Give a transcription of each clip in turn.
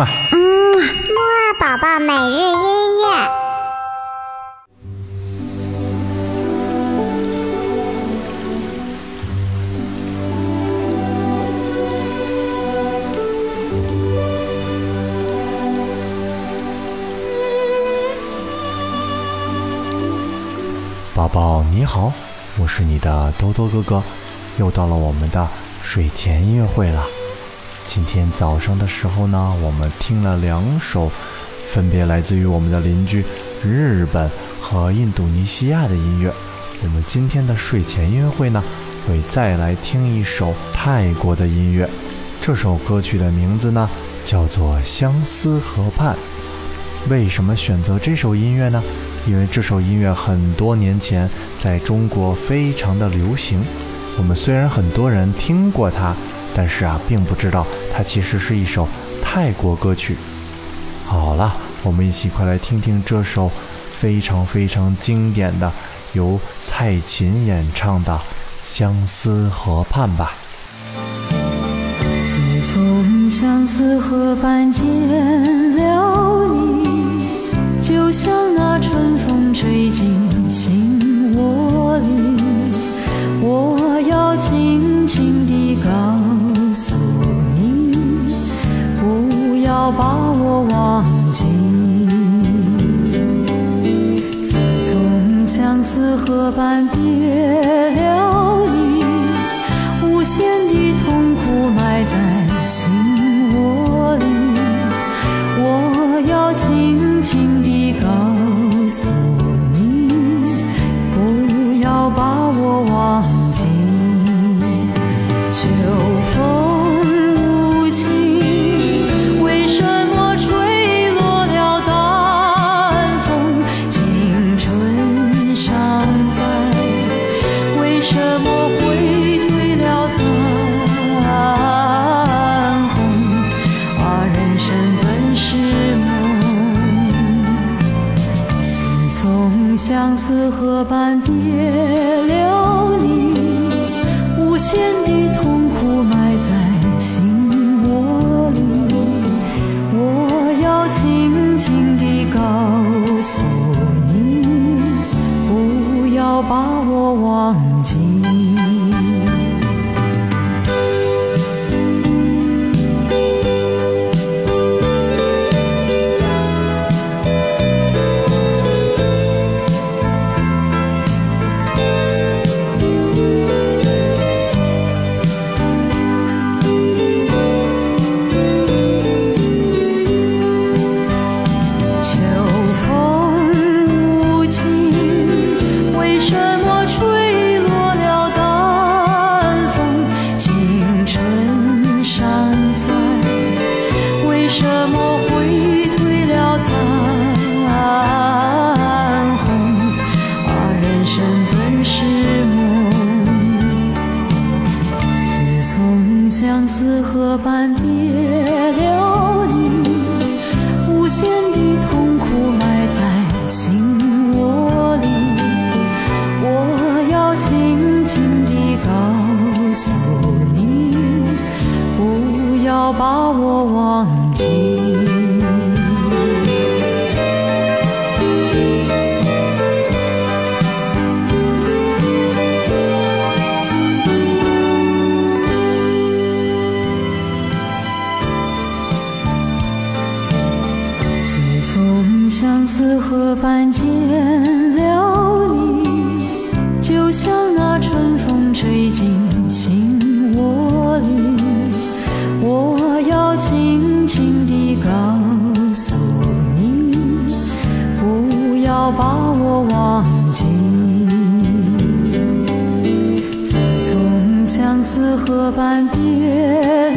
嘛。嗯，木二宝宝每日音乐。宝宝你好，我是你的多多哥哥，又到了我们的睡前音乐会了。今天早上的时候呢，我们听了两首，分别来自于我们的邻居日本和印度尼西亚的音乐。我们今天的睡前音乐会呢，会再来听一首泰国的音乐。这首歌曲的名字呢，叫做《相思河畔》。为什么选择这首音乐呢？因为这首音乐很多年前在中国非常的流行。我们虽然很多人听过它，但是啊，并不知道它其实是一首泰国歌曲。好了，我们一起快来听听这首非常非常经典的由蔡琴演唱的《相思河畔》吧。自从相思河畔见了你，就像那春风吹进心窝里。我要轻轻地告要把我忘记。自从相思河畔别了你，无限的痛苦埋在心窝里。我要轻轻畔相思河畔见了你，就像那春风吹进心窝里。我要轻轻地告诉你，不要把我忘记。自从相思河畔别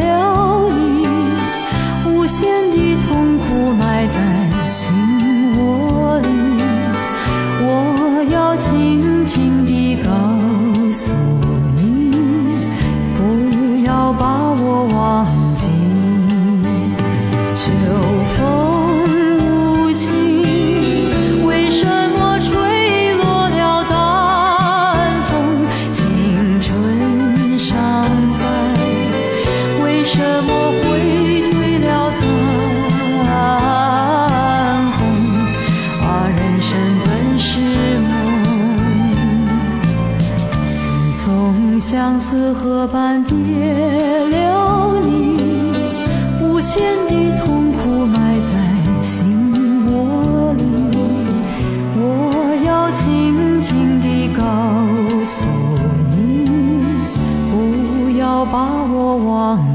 相思河畔别了你无限的痛苦埋在心窝里。我要轻轻地告诉你不要把我忘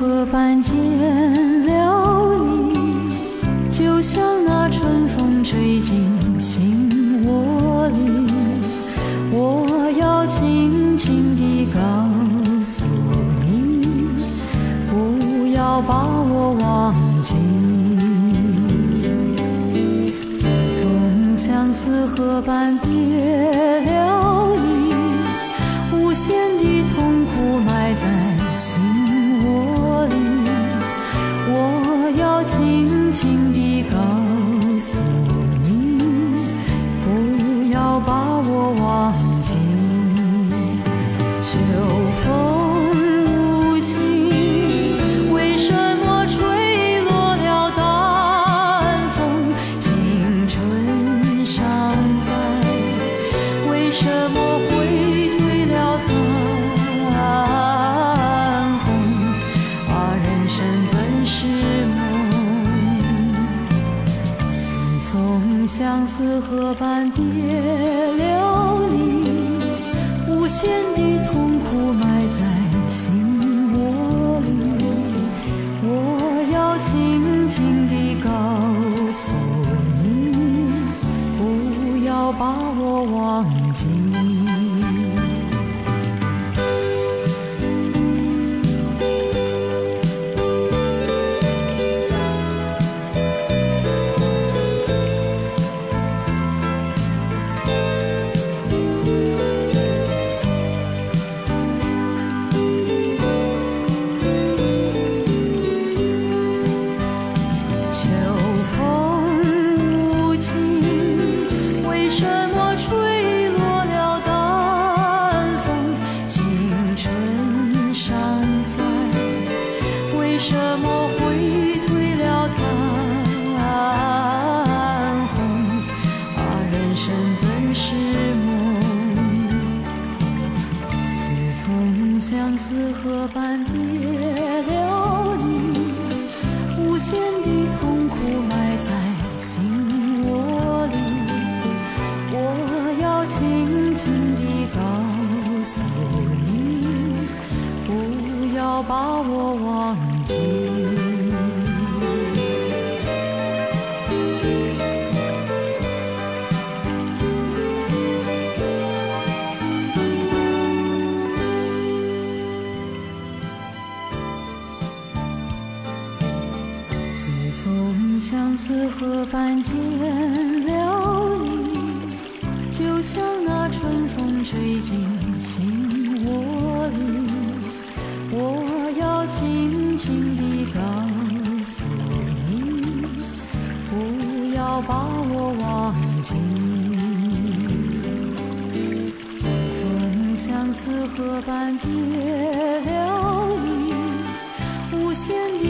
河畔见了你，就像那春风吹进心窝里。我要轻轻地告诉你，不要把我忘记。自从相思河畔别了你，无限的相思河畔别了你，无限的河畔别了你，无限的痛苦埋在心窝里。我要轻轻地告诉你，不要把我忘相思河畔见了你，就像那春风吹进心窝里。我要轻轻地告诉你，不要把我忘记。自从相思河畔别了你，无限的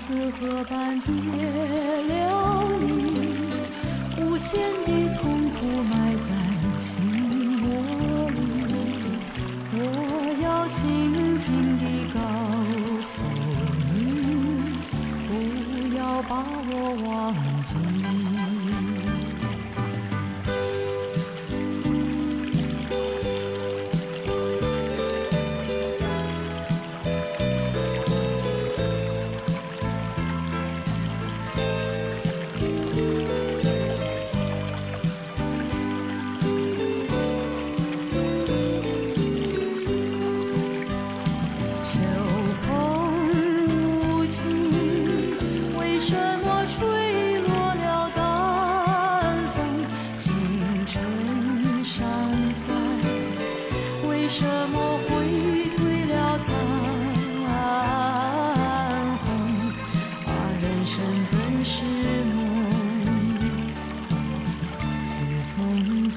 此河畔别了你，无限的痛苦埋在心窝里。我要轻轻地告诉你，不要把我忘记。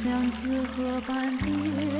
相思河畔别